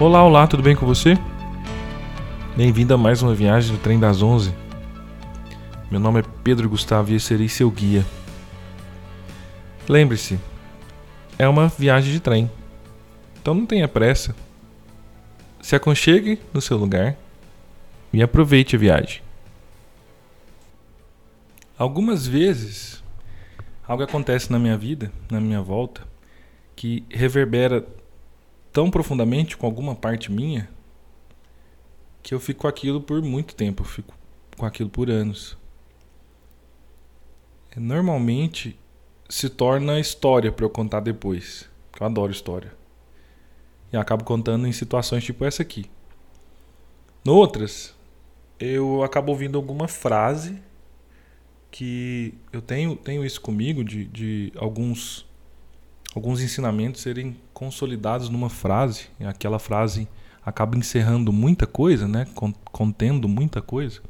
Olá, olá, tudo bem com você? Bem-vindo a mais uma viagem do Trem das Onze. Meu nome é Pedro Gustavo e eu serei seu guia. Lembre-se, é uma viagem de trem, então não tenha pressa. Se aconchegue no seu lugar e aproveite a viagem. Algumas vezes, algo acontece na minha vida, na minha volta, que reverbera tão profundamente com alguma parte minha que eu fico com aquilo por muito tempo, eu fico com aquilo por anos. Normalmente se torna história para eu contar depois. Eu adoro história. E acabo contando em situações tipo essa aqui. Noutras, eu acabo ouvindo alguma frase que eu tenho, tenho isso comigo de, de alguns alguns ensinamentos serem consolidados numa frase, e aquela frase acaba encerrando muita coisa, né? contendo muita coisa.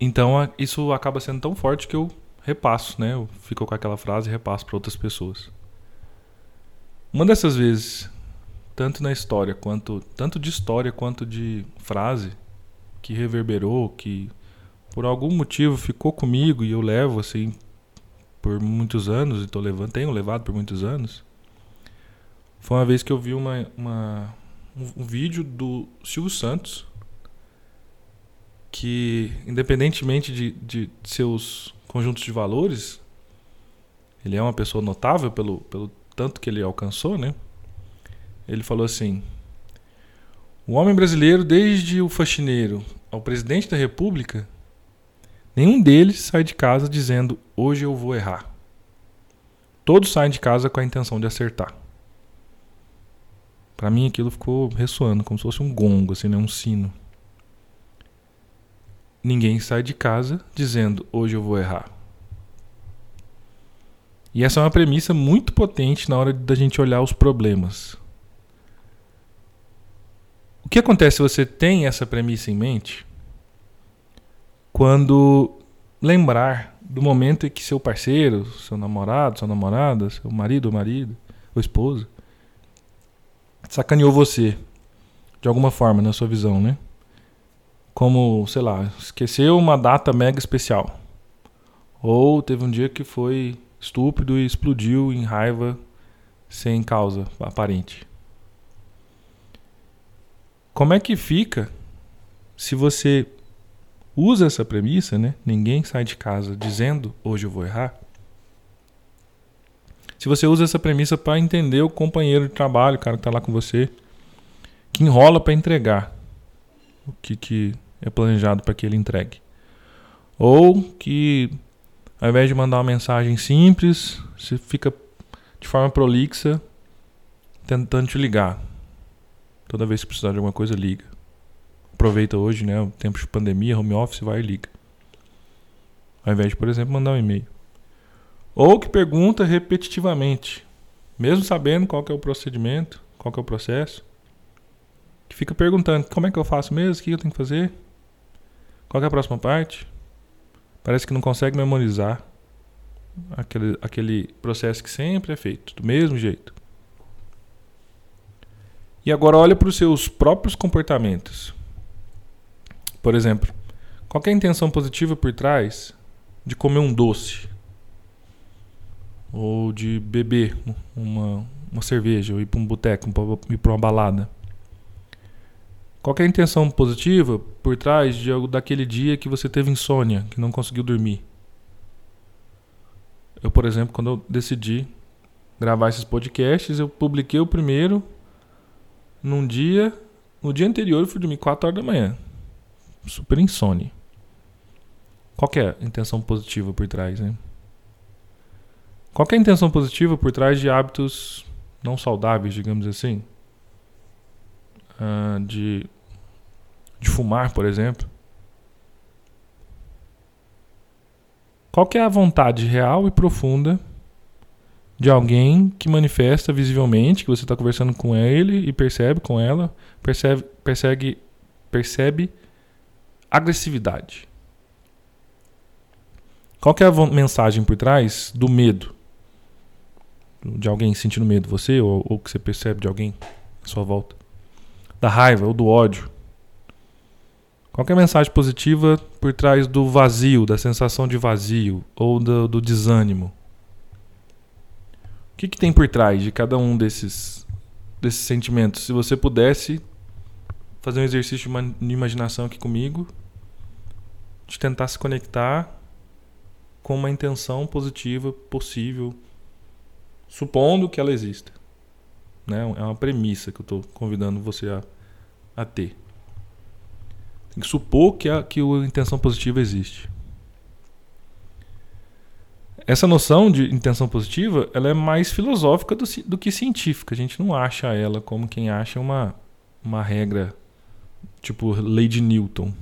Então isso acaba sendo tão forte que eu repasso, né? Eu fico com aquela frase e repasso para outras pessoas. Uma dessas vezes, tanto na história quanto tanto de história quanto de frase que reverberou, que por algum motivo ficou comigo e eu levo assim por muitos anos e tô levando, tenho levado por muitos anos. Foi uma vez que eu vi uma, uma um, um vídeo do Silvio Santos que, independentemente de, de seus conjuntos de valores, ele é uma pessoa notável pelo, pelo tanto que ele alcançou, né? Ele falou assim: O homem brasileiro, desde o faxineiro ao presidente da República, Nenhum deles sai de casa dizendo hoje eu vou errar. Todos saem de casa com a intenção de acertar. Para mim aquilo ficou ressoando como se fosse um gongo, assim, né? um sino. Ninguém sai de casa dizendo hoje eu vou errar. E essa é uma premissa muito potente na hora da gente olhar os problemas. O que acontece se você tem essa premissa em mente? Quando lembrar do momento em que seu parceiro, seu namorado, sua namorada, seu marido ou marido, ou esposa, sacaneou você de alguma forma na sua visão, né? Como, sei lá, esqueceu uma data mega especial. Ou teve um dia que foi estúpido e explodiu em raiva sem causa aparente. Como é que fica se você usa essa premissa, né? Ninguém sai de casa dizendo hoje eu vou errar. Se você usa essa premissa para entender o companheiro de trabalho, o cara que está lá com você, que enrola para entregar o que, que é planejado para que ele entregue. Ou que, ao invés de mandar uma mensagem simples, você fica de forma prolixa tentando te ligar. Toda vez que precisar de alguma coisa, liga aproveita hoje, né, o tempo de pandemia, home office, vai e liga. Ao invés de, por exemplo, mandar um e-mail. Ou que pergunta repetitivamente, mesmo sabendo qual é o procedimento, qual é o processo, que fica perguntando, como é que eu faço mesmo, o que eu tenho que fazer, qual é a próxima parte. Parece que não consegue memorizar aquele, aquele processo que sempre é feito, do mesmo jeito. E agora olha para os seus próprios comportamentos. Por exemplo, qual é a intenção positiva por trás de comer um doce? Ou de beber uma, uma cerveja, ou ir para um boteco, ir para uma balada? Qual é a intenção positiva por trás de algo daquele dia que você teve insônia, que não conseguiu dormir? Eu, por exemplo, quando eu decidi gravar esses podcasts, eu publiquei o primeiro num dia, no dia anterior eu fui dormir 4 horas da manhã super insone. Qual é a intenção positiva por trás, né? Qual é a intenção positiva por trás de hábitos não saudáveis, digamos assim? Uh, de, de fumar, por exemplo. Qual é a vontade real e profunda de alguém que manifesta visivelmente que você está conversando com ele e percebe com ela, percebe, persegue, percebe agressividade. Qual é a mensagem por trás do medo? De alguém sentindo medo, você ou, ou que você percebe de alguém à sua volta. Da raiva ou do ódio. Qualquer mensagem positiva por trás do vazio, da sensação de vazio ou do, do desânimo. O que, que tem por trás de cada um desses, desses sentimentos? Se você pudesse fazer um exercício de imaginação aqui comigo, de tentar se conectar com uma intenção positiva possível, supondo que ela exista. Né? É uma premissa que eu estou convidando você a, a ter. Tem que supor que a, que a intenção positiva existe. Essa noção de intenção positiva ela é mais filosófica do, do que científica. A gente não acha ela como quem acha uma, uma regra tipo lei de Newton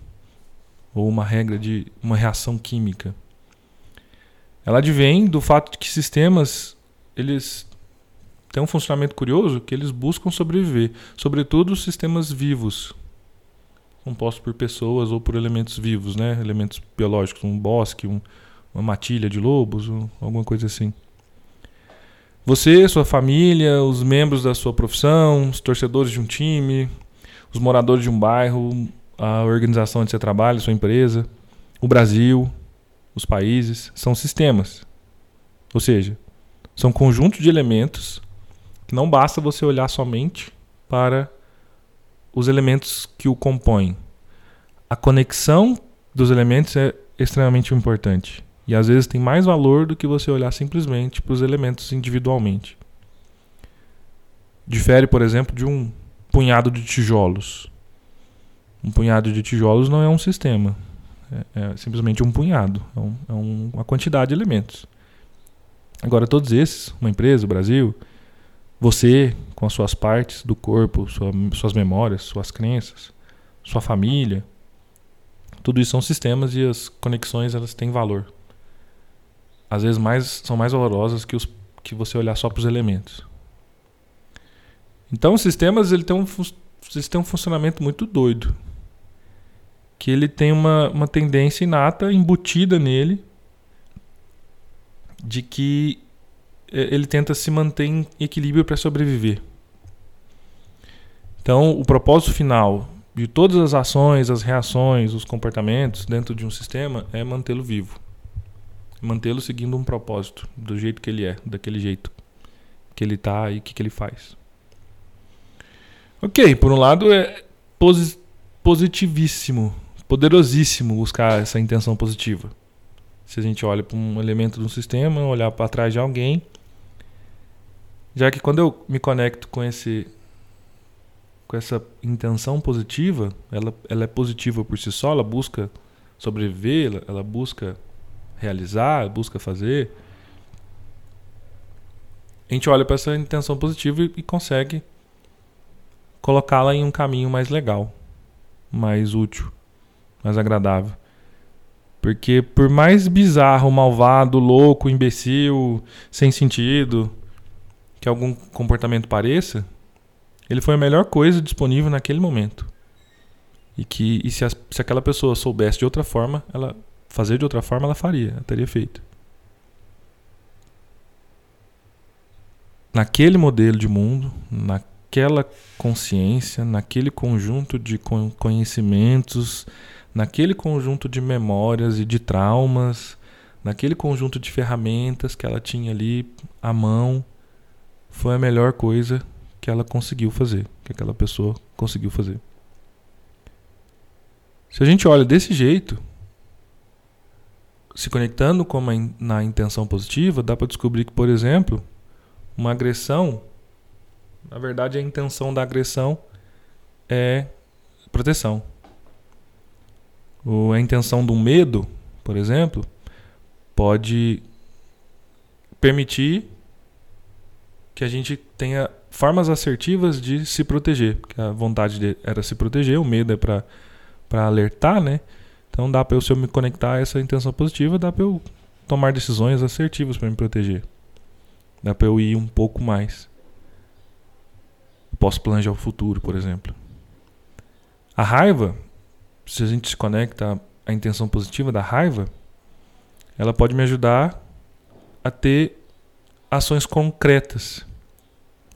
ou uma regra de uma reação química. Ela advém do fato de que sistemas eles têm um funcionamento curioso que eles buscam sobreviver, sobretudo os sistemas vivos, compostos por pessoas ou por elementos vivos, né? Elementos biológicos, um bosque, um, uma matilha de lobos, um, alguma coisa assim. Você, sua família, os membros da sua profissão, os torcedores de um time, os moradores de um bairro, a organização onde você trabalha, sua empresa, o Brasil, os países, são sistemas. Ou seja, são conjuntos de elementos que não basta você olhar somente para os elementos que o compõem. A conexão dos elementos é extremamente importante. E às vezes tem mais valor do que você olhar simplesmente para os elementos individualmente. Difere, por exemplo, de um punhado de tijolos. Um punhado de tijolos não é um sistema. É, é simplesmente um punhado. É, um, é um, uma quantidade de elementos. Agora, todos esses, uma empresa, o Brasil, você, com as suas partes do corpo, sua, suas memórias, suas crenças, sua família, tudo isso são sistemas e as conexões elas têm valor. Às vezes mais, são mais valorosas que, os, que você olhar só para os elementos. Então, os sistemas ele tem um, eles têm um funcionamento muito doido. Que ele tem uma, uma tendência inata, embutida nele, de que é, ele tenta se manter em equilíbrio para sobreviver. Então, o propósito final de todas as ações, as reações, os comportamentos dentro de um sistema é mantê-lo vivo. Mantê-lo seguindo um propósito, do jeito que ele é, daquele jeito que ele está e o que, que ele faz. Ok, por um lado é posi positivíssimo, poderosíssimo buscar essa intenção positiva. Se a gente olha para um elemento do sistema, olhar para trás de alguém, já que quando eu me conecto com esse com essa intenção positiva, ela, ela é positiva por si só, ela busca sobreviver, ela, ela busca realizar, busca fazer. A gente olha para essa intenção positiva e, e consegue colocá-la em um caminho mais legal, mais útil, mais agradável. Porque por mais bizarro, malvado, louco, imbecil, sem sentido, que algum comportamento pareça, ele foi a melhor coisa disponível naquele momento. E que e se, se aquela pessoa soubesse de outra forma, ela fazer de outra forma, ela faria, ela teria feito. Naquele modelo de mundo, naquela consciência, naquele conjunto de conhecimentos, naquele conjunto de memórias e de traumas, naquele conjunto de ferramentas que ela tinha ali à mão, foi a melhor coisa que ela conseguiu fazer, que aquela pessoa conseguiu fazer. Se a gente olha desse jeito, se conectando com uma, na intenção positiva, dá para descobrir que, por exemplo, uma agressão, na verdade, a intenção da agressão é proteção. A intenção do medo, por exemplo, pode permitir que a gente tenha formas assertivas de se proteger. Porque a vontade era se proteger, o medo é para alertar, né? Então dá para eu, se eu me conectar a essa intenção positiva, dá para eu tomar decisões assertivas para me proteger. Dá para eu ir um pouco mais. Posso planejar o futuro, por exemplo. A raiva, se a gente se conecta à intenção positiva da raiva, ela pode me ajudar a ter ações concretas,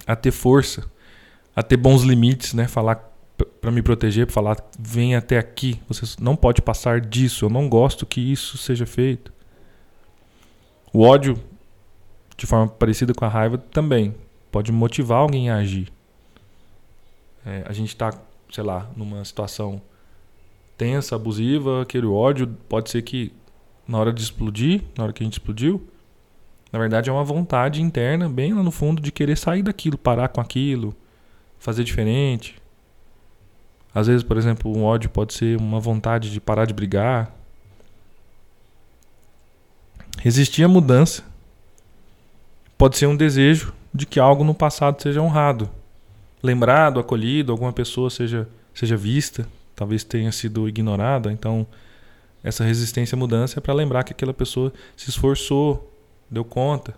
a ter força, a ter bons limites, né? Falar para me proteger, falar, vem até aqui, você não pode passar disso, eu não gosto que isso seja feito. O ódio, de forma parecida com a raiva, também pode motivar alguém a agir. É, a gente está, sei lá, numa situação tensa, abusiva, aquele ódio pode ser que na hora de explodir, na hora que a gente explodiu, na verdade é uma vontade interna, bem lá no fundo, de querer sair daquilo, parar com aquilo, fazer diferente. Às vezes, por exemplo, um ódio pode ser uma vontade de parar de brigar. Resistir à mudança pode ser um desejo de que algo no passado seja honrado, lembrado, acolhido, alguma pessoa seja, seja vista, talvez tenha sido ignorada. Então, essa resistência à mudança é para lembrar que aquela pessoa se esforçou, deu conta.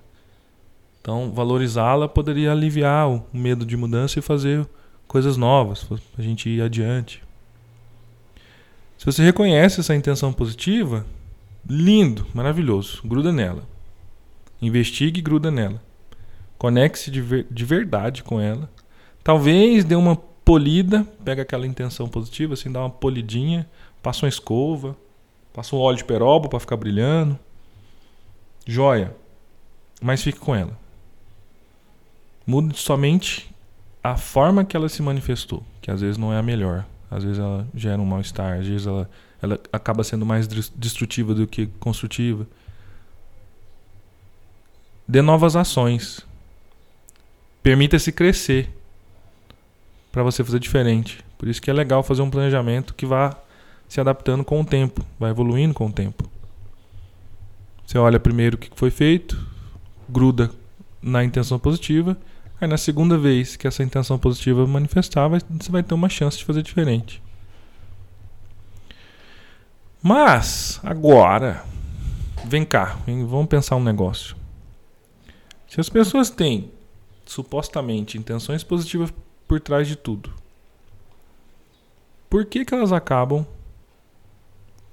Então, valorizá-la poderia aliviar o medo de mudança e fazer coisas novas, a gente ir adiante. Se você reconhece essa intenção positiva, lindo, maravilhoso, gruda nela. Investigue e gruda nela. Conecte-se de, ver, de verdade com ela. Talvez dê uma polida, pega aquela intenção positiva, assim, dá uma polidinha, passa uma escova, passa um óleo de peroba para ficar brilhando. Joia. Mas fique com ela. Mude somente a forma que ela se manifestou, que às vezes não é a melhor. Às vezes ela gera um mal-estar, às vezes ela, ela acaba sendo mais destrutiva do que construtiva. Dê novas ações. Permita-se crescer para você fazer diferente. Por isso que é legal fazer um planejamento que vá se adaptando com o tempo, vai evoluindo com o tempo. Você olha primeiro o que foi feito, gruda na intenção positiva Aí na segunda vez que essa intenção positiva manifestar, você vai ter uma chance de fazer diferente. Mas, agora, vem cá, vamos pensar um negócio. Se as pessoas têm supostamente intenções positivas por trás de tudo, por que, que elas acabam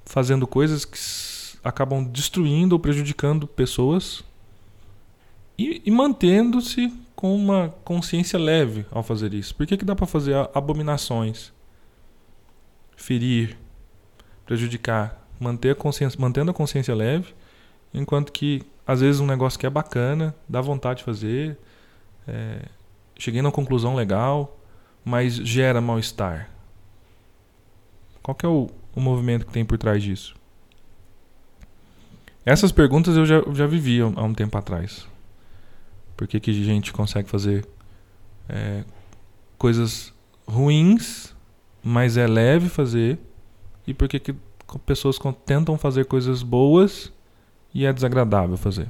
fazendo coisas que acabam destruindo ou prejudicando pessoas e, e mantendo-se com uma consciência leve ao fazer isso. Por que, que dá para fazer abominações, ferir, prejudicar, manter a consciência, mantendo a consciência leve, enquanto que às vezes um negócio que é bacana, dá vontade de fazer, é, cheguei numa conclusão legal, mas gera mal-estar. Qual que é o, o movimento que tem por trás disso? Essas perguntas eu já, já vivi há um tempo atrás. Por que, que a gente consegue fazer é, coisas ruins, mas é leve fazer? E por que, que pessoas tentam fazer coisas boas e é desagradável fazer?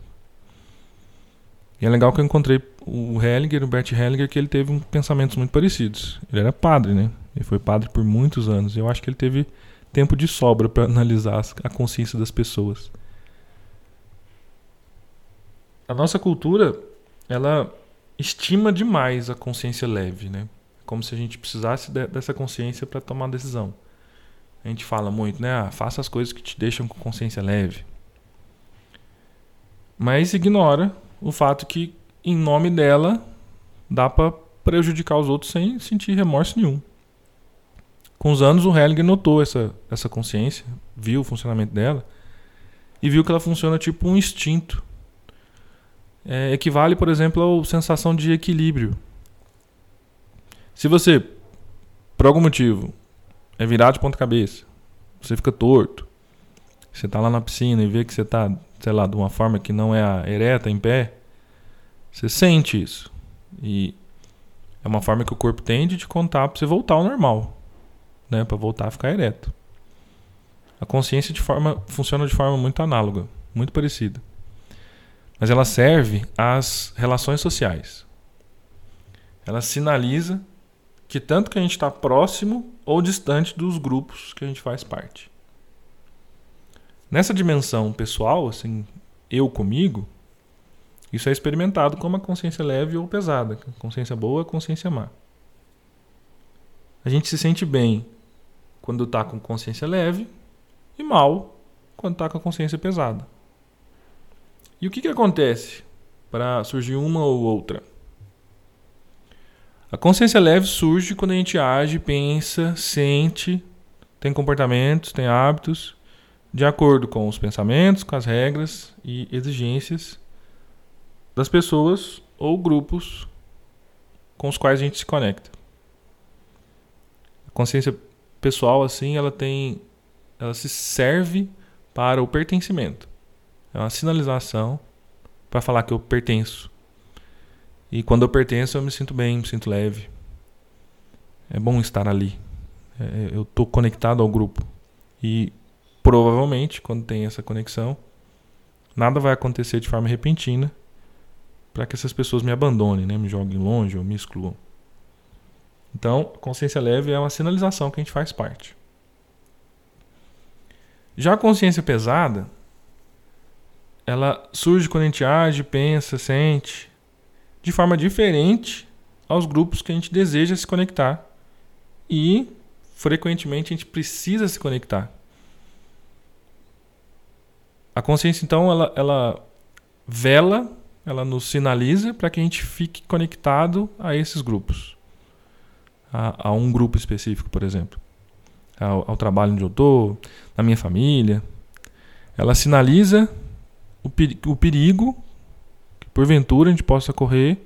E é legal que eu encontrei o Hellinger, o Bert Hellinger, que ele teve pensamentos muito parecidos. Ele era padre, né? Ele foi padre por muitos anos. Eu acho que ele teve tempo de sobra para analisar a consciência das pessoas. A nossa cultura ela estima demais a consciência leve, né? Como se a gente precisasse de, dessa consciência para tomar decisão. A gente fala muito, né? Ah, faça as coisas que te deixam com consciência leve. Mas ignora o fato que, em nome dela, dá para prejudicar os outros sem sentir remorso nenhum. Com os anos, o Hellinger notou essa, essa consciência, viu o funcionamento dela e viu que ela funciona tipo um instinto é, equivale, por exemplo, à sensação de equilíbrio. Se você, por algum motivo, é virado de ponta cabeça, você fica torto, você está lá na piscina e vê que você está, sei lá, de uma forma que não é a ereta, em pé, você sente isso. E é uma forma que o corpo tem de te contar para você voltar ao normal, né, para voltar a ficar ereto. A consciência de forma funciona de forma muito análoga, muito parecida mas ela serve às relações sociais. Ela sinaliza que tanto que a gente está próximo ou distante dos grupos que a gente faz parte. Nessa dimensão pessoal, assim, eu comigo, isso é experimentado como a consciência leve ou pesada, consciência boa, consciência má. A gente se sente bem quando está com consciência leve e mal quando está com a consciência pesada. E o que, que acontece para surgir uma ou outra? A consciência leve surge quando a gente age, pensa, sente, tem comportamentos, tem hábitos de acordo com os pensamentos, com as regras e exigências das pessoas ou grupos com os quais a gente se conecta. A consciência pessoal assim, ela tem ela se serve para o pertencimento. É uma sinalização para falar que eu pertenço. E quando eu pertenço, eu me sinto bem, me sinto leve. É bom estar ali. É, eu estou conectado ao grupo. E provavelmente, quando tem essa conexão, nada vai acontecer de forma repentina para que essas pessoas me abandonem, né? me joguem longe ou me excluam. Então, consciência leve é uma sinalização que a gente faz parte. Já a consciência pesada, ela surge quando a gente age, pensa, sente de forma diferente aos grupos que a gente deseja se conectar. E frequentemente a gente precisa se conectar. A consciência então ela, ela vela, ela nos sinaliza para que a gente fique conectado a esses grupos. A, a um grupo específico, por exemplo. Ao, ao trabalho onde eu estou, na minha família. Ela sinaliza o, o perigo que porventura a gente possa correr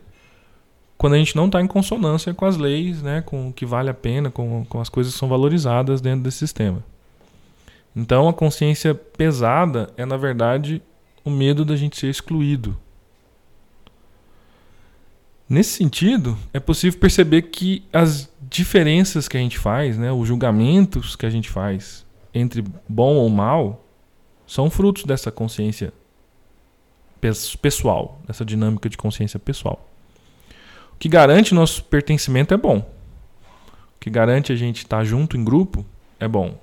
quando a gente não está em consonância com as leis, né, com o que vale a pena, com, com as coisas que são valorizadas dentro desse sistema. Então a consciência pesada é, na verdade, o medo da gente ser excluído. Nesse sentido, é possível perceber que as diferenças que a gente faz, né, os julgamentos que a gente faz entre bom ou mal, são frutos dessa consciência pessoal, dessa dinâmica de consciência pessoal. O que garante nosso pertencimento é bom. O que garante a gente estar junto em grupo é bom.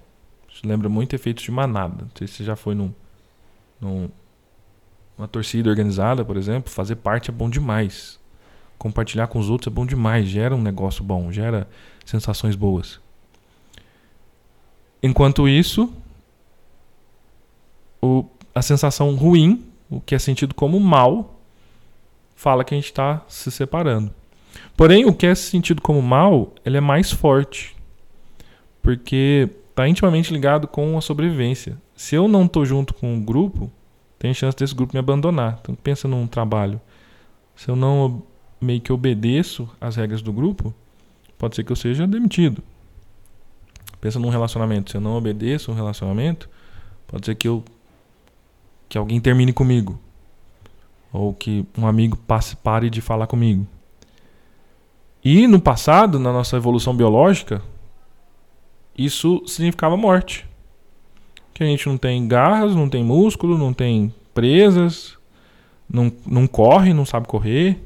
Isso lembra muito efeitos de manada. Não sei se você já foi num, num, numa torcida organizada, por exemplo. Fazer parte é bom demais. Compartilhar com os outros é bom demais. Gera um negócio bom, gera sensações boas. Enquanto isso, o, a sensação ruim o que é sentido como mal, fala que a gente está se separando. Porém, o que é sentido como mal, ele é mais forte, porque está intimamente ligado com a sobrevivência. Se eu não estou junto com um grupo, tem chance desse grupo me abandonar. Então pensa num trabalho. Se eu não meio que obedeço às regras do grupo, pode ser que eu seja demitido. Pensa num relacionamento. Se eu não obedeço um relacionamento, pode ser que eu que alguém termine comigo. Ou que um amigo passe, pare de falar comigo. E no passado, na nossa evolução biológica, isso significava morte. Que a gente não tem garras, não tem músculo, não tem presas, não, não corre, não sabe correr.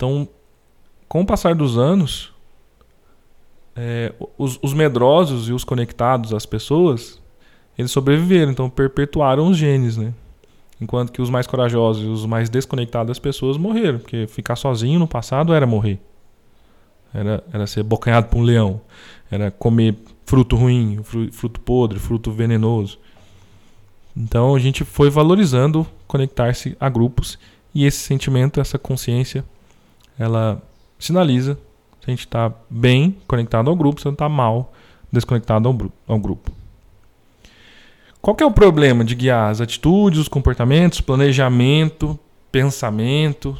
Então, com o passar dos anos, é, os, os medrosos e os conectados às pessoas eles sobreviveram, então perpetuaram os genes, né? Enquanto que os mais corajosos e os mais desconectados das pessoas morreram, porque ficar sozinho no passado era morrer. Era, era ser bocanhado por um leão, era comer fruto ruim, fruto podre, fruto venenoso. Então a gente foi valorizando conectar-se a grupos e esse sentimento, essa consciência, ela sinaliza se a gente está bem conectado ao grupo, se gente está mal desconectado ao, grupo. Qual é o problema de guiar as atitudes, os comportamentos, planejamento, pensamento,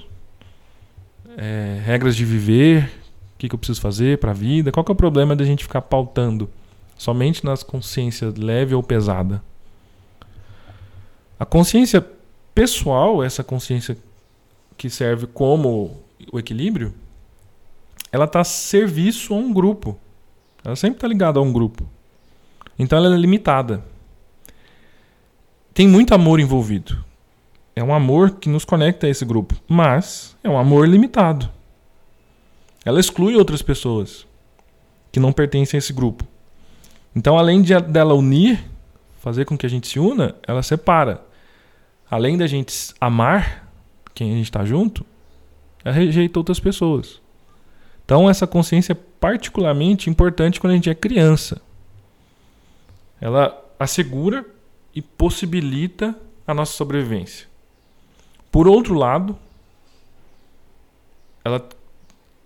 é, regras de viver, o que, que eu preciso fazer para a vida? Qual é o problema de a gente ficar pautando somente nas consciências leve ou pesada? A consciência pessoal, essa consciência que serve como o equilíbrio, ela está a serviço a um grupo. Ela sempre está ligada a um grupo. Então ela é limitada tem muito amor envolvido. É um amor que nos conecta a esse grupo, mas é um amor limitado. Ela exclui outras pessoas que não pertencem a esse grupo. Então, além de dela unir, fazer com que a gente se una, ela separa. Além da gente amar quem a gente está junto, ela rejeita outras pessoas. Então, essa consciência é particularmente importante quando a gente é criança. Ela assegura e possibilita a nossa sobrevivência. Por outro lado, ela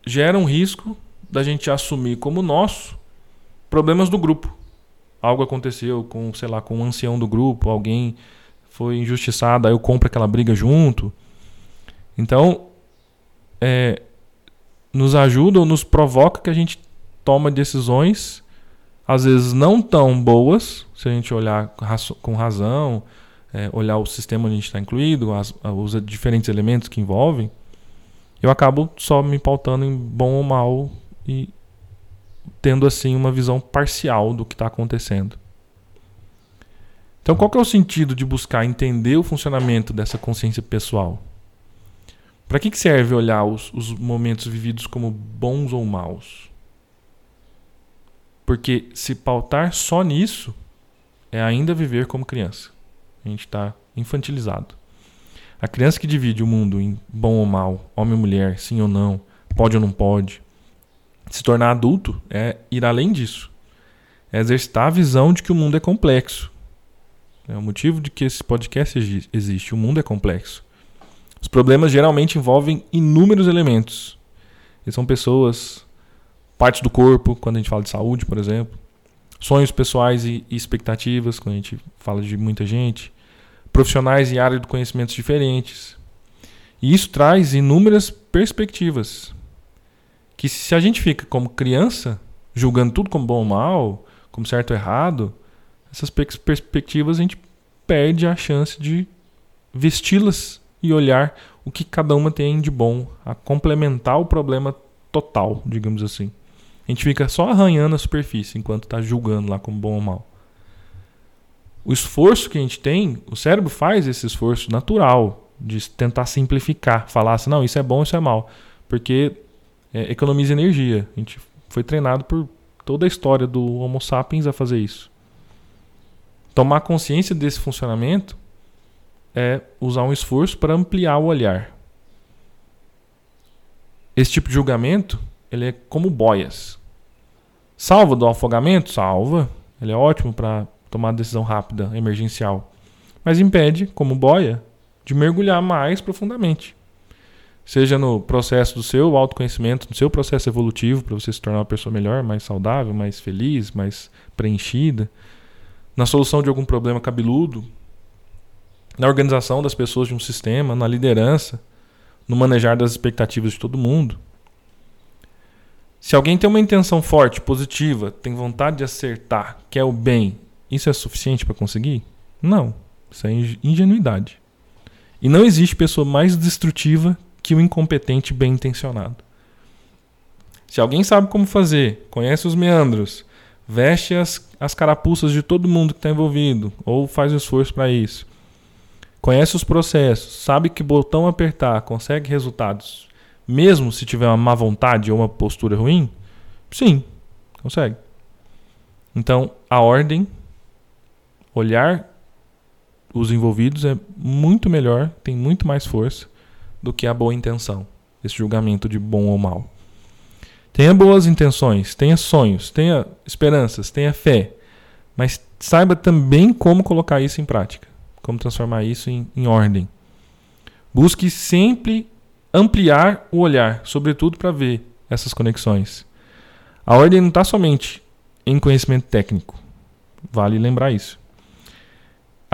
gera um risco da gente assumir como nosso problemas do grupo. Algo aconteceu com, sei lá, com um ancião do grupo, alguém foi injustiçado, aí eu compro aquela briga junto. Então, é, nos ajuda ou nos provoca que a gente toma decisões, às vezes não tão boas, se a gente olhar com razão, é, olhar o sistema onde a gente está incluído, as, os diferentes elementos que envolvem, eu acabo só me pautando em bom ou mal e tendo assim uma visão parcial do que está acontecendo. Então, qual que é o sentido de buscar entender o funcionamento dessa consciência pessoal? Para que, que serve olhar os, os momentos vividos como bons ou maus? Porque se pautar só nisso, é ainda viver como criança. A gente está infantilizado. A criança que divide o mundo em bom ou mal, homem ou mulher, sim ou não, pode ou não pode, se tornar adulto é ir além disso. É exercitar a visão de que o mundo é complexo. É o motivo de que esse podcast existe. O mundo é complexo. Os problemas geralmente envolvem inúmeros elementos. E são pessoas, partes do corpo, quando a gente fala de saúde, por exemplo, sonhos pessoais e expectativas, quando a gente fala de muita gente, profissionais e áreas de conhecimentos diferentes. E isso traz inúmeras perspectivas. Que se a gente fica como criança, julgando tudo como bom ou mal, como certo ou errado, essas perspectivas a gente perde a chance de vesti-las e olhar o que cada uma tem de bom, a complementar o problema total, digamos assim. A gente fica só arranhando a superfície enquanto está julgando lá como bom ou mal o esforço que a gente tem, o cérebro faz esse esforço natural de tentar simplificar, falar assim, não, isso é bom, isso é mal, porque é, economiza energia. A gente foi treinado por toda a história do Homo sapiens a fazer isso. Tomar consciência desse funcionamento é usar um esforço para ampliar o olhar. Esse tipo de julgamento, ele é como boias. Salva do afogamento? Salva. Ele é ótimo para tomar decisão rápida, emergencial. Mas impede, como boia, de mergulhar mais profundamente. Seja no processo do seu autoconhecimento, no seu processo evolutivo para você se tornar uma pessoa melhor, mais saudável, mais feliz, mais preenchida, na solução de algum problema cabeludo, na organização das pessoas de um sistema, na liderança, no manejar das expectativas de todo mundo. Se alguém tem uma intenção forte, positiva, tem vontade de acertar, quer o bem isso é suficiente para conseguir? Não. Isso é ingenuidade. E não existe pessoa mais destrutiva que o incompetente bem intencionado. Se alguém sabe como fazer, conhece os meandros, veste as, as carapuças de todo mundo que está envolvido, ou faz o esforço para isso, conhece os processos, sabe que botão apertar consegue resultados, mesmo se tiver uma má vontade ou uma postura ruim, sim, consegue. Então, a ordem olhar os envolvidos é muito melhor, tem muito mais força do que a boa intenção, esse julgamento de bom ou mal. Tenha boas intenções, tenha sonhos, tenha esperanças, tenha fé, mas saiba também como colocar isso em prática, como transformar isso em, em ordem. Busque sempre ampliar o olhar, sobretudo para ver essas conexões. A ordem não está somente em conhecimento técnico, vale lembrar isso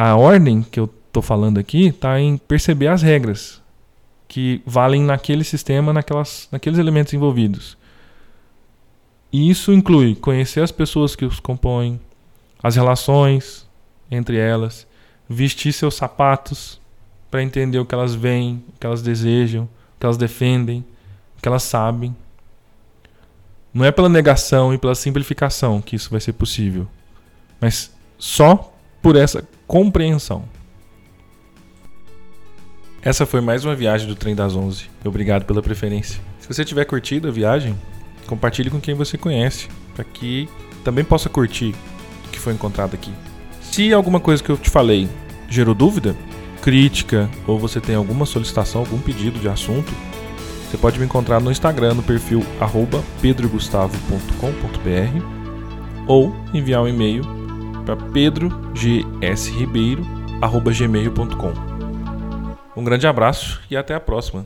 a ordem que eu estou falando aqui está em perceber as regras que valem naquele sistema, naquelas, naqueles elementos envolvidos. E isso inclui conhecer as pessoas que os compõem, as relações entre elas, vestir seus sapatos para entender o que elas veem, o que elas desejam, o que elas defendem, o que elas sabem. Não é pela negação e pela simplificação que isso vai ser possível, mas só por essa compreensão. Essa foi mais uma viagem do Trem das 11. Obrigado pela preferência. Se você tiver curtido a viagem, compartilhe com quem você conhece, para que também possa curtir o que foi encontrado aqui. Se alguma coisa que eu te falei gerou dúvida, crítica ou você tem alguma solicitação, algum pedido de assunto, você pode me encontrar no Instagram no perfil pedrogustavo.com.br ou enviar um e-mail para pedrogsribeiro.gmail.com. Um grande abraço e até a próxima.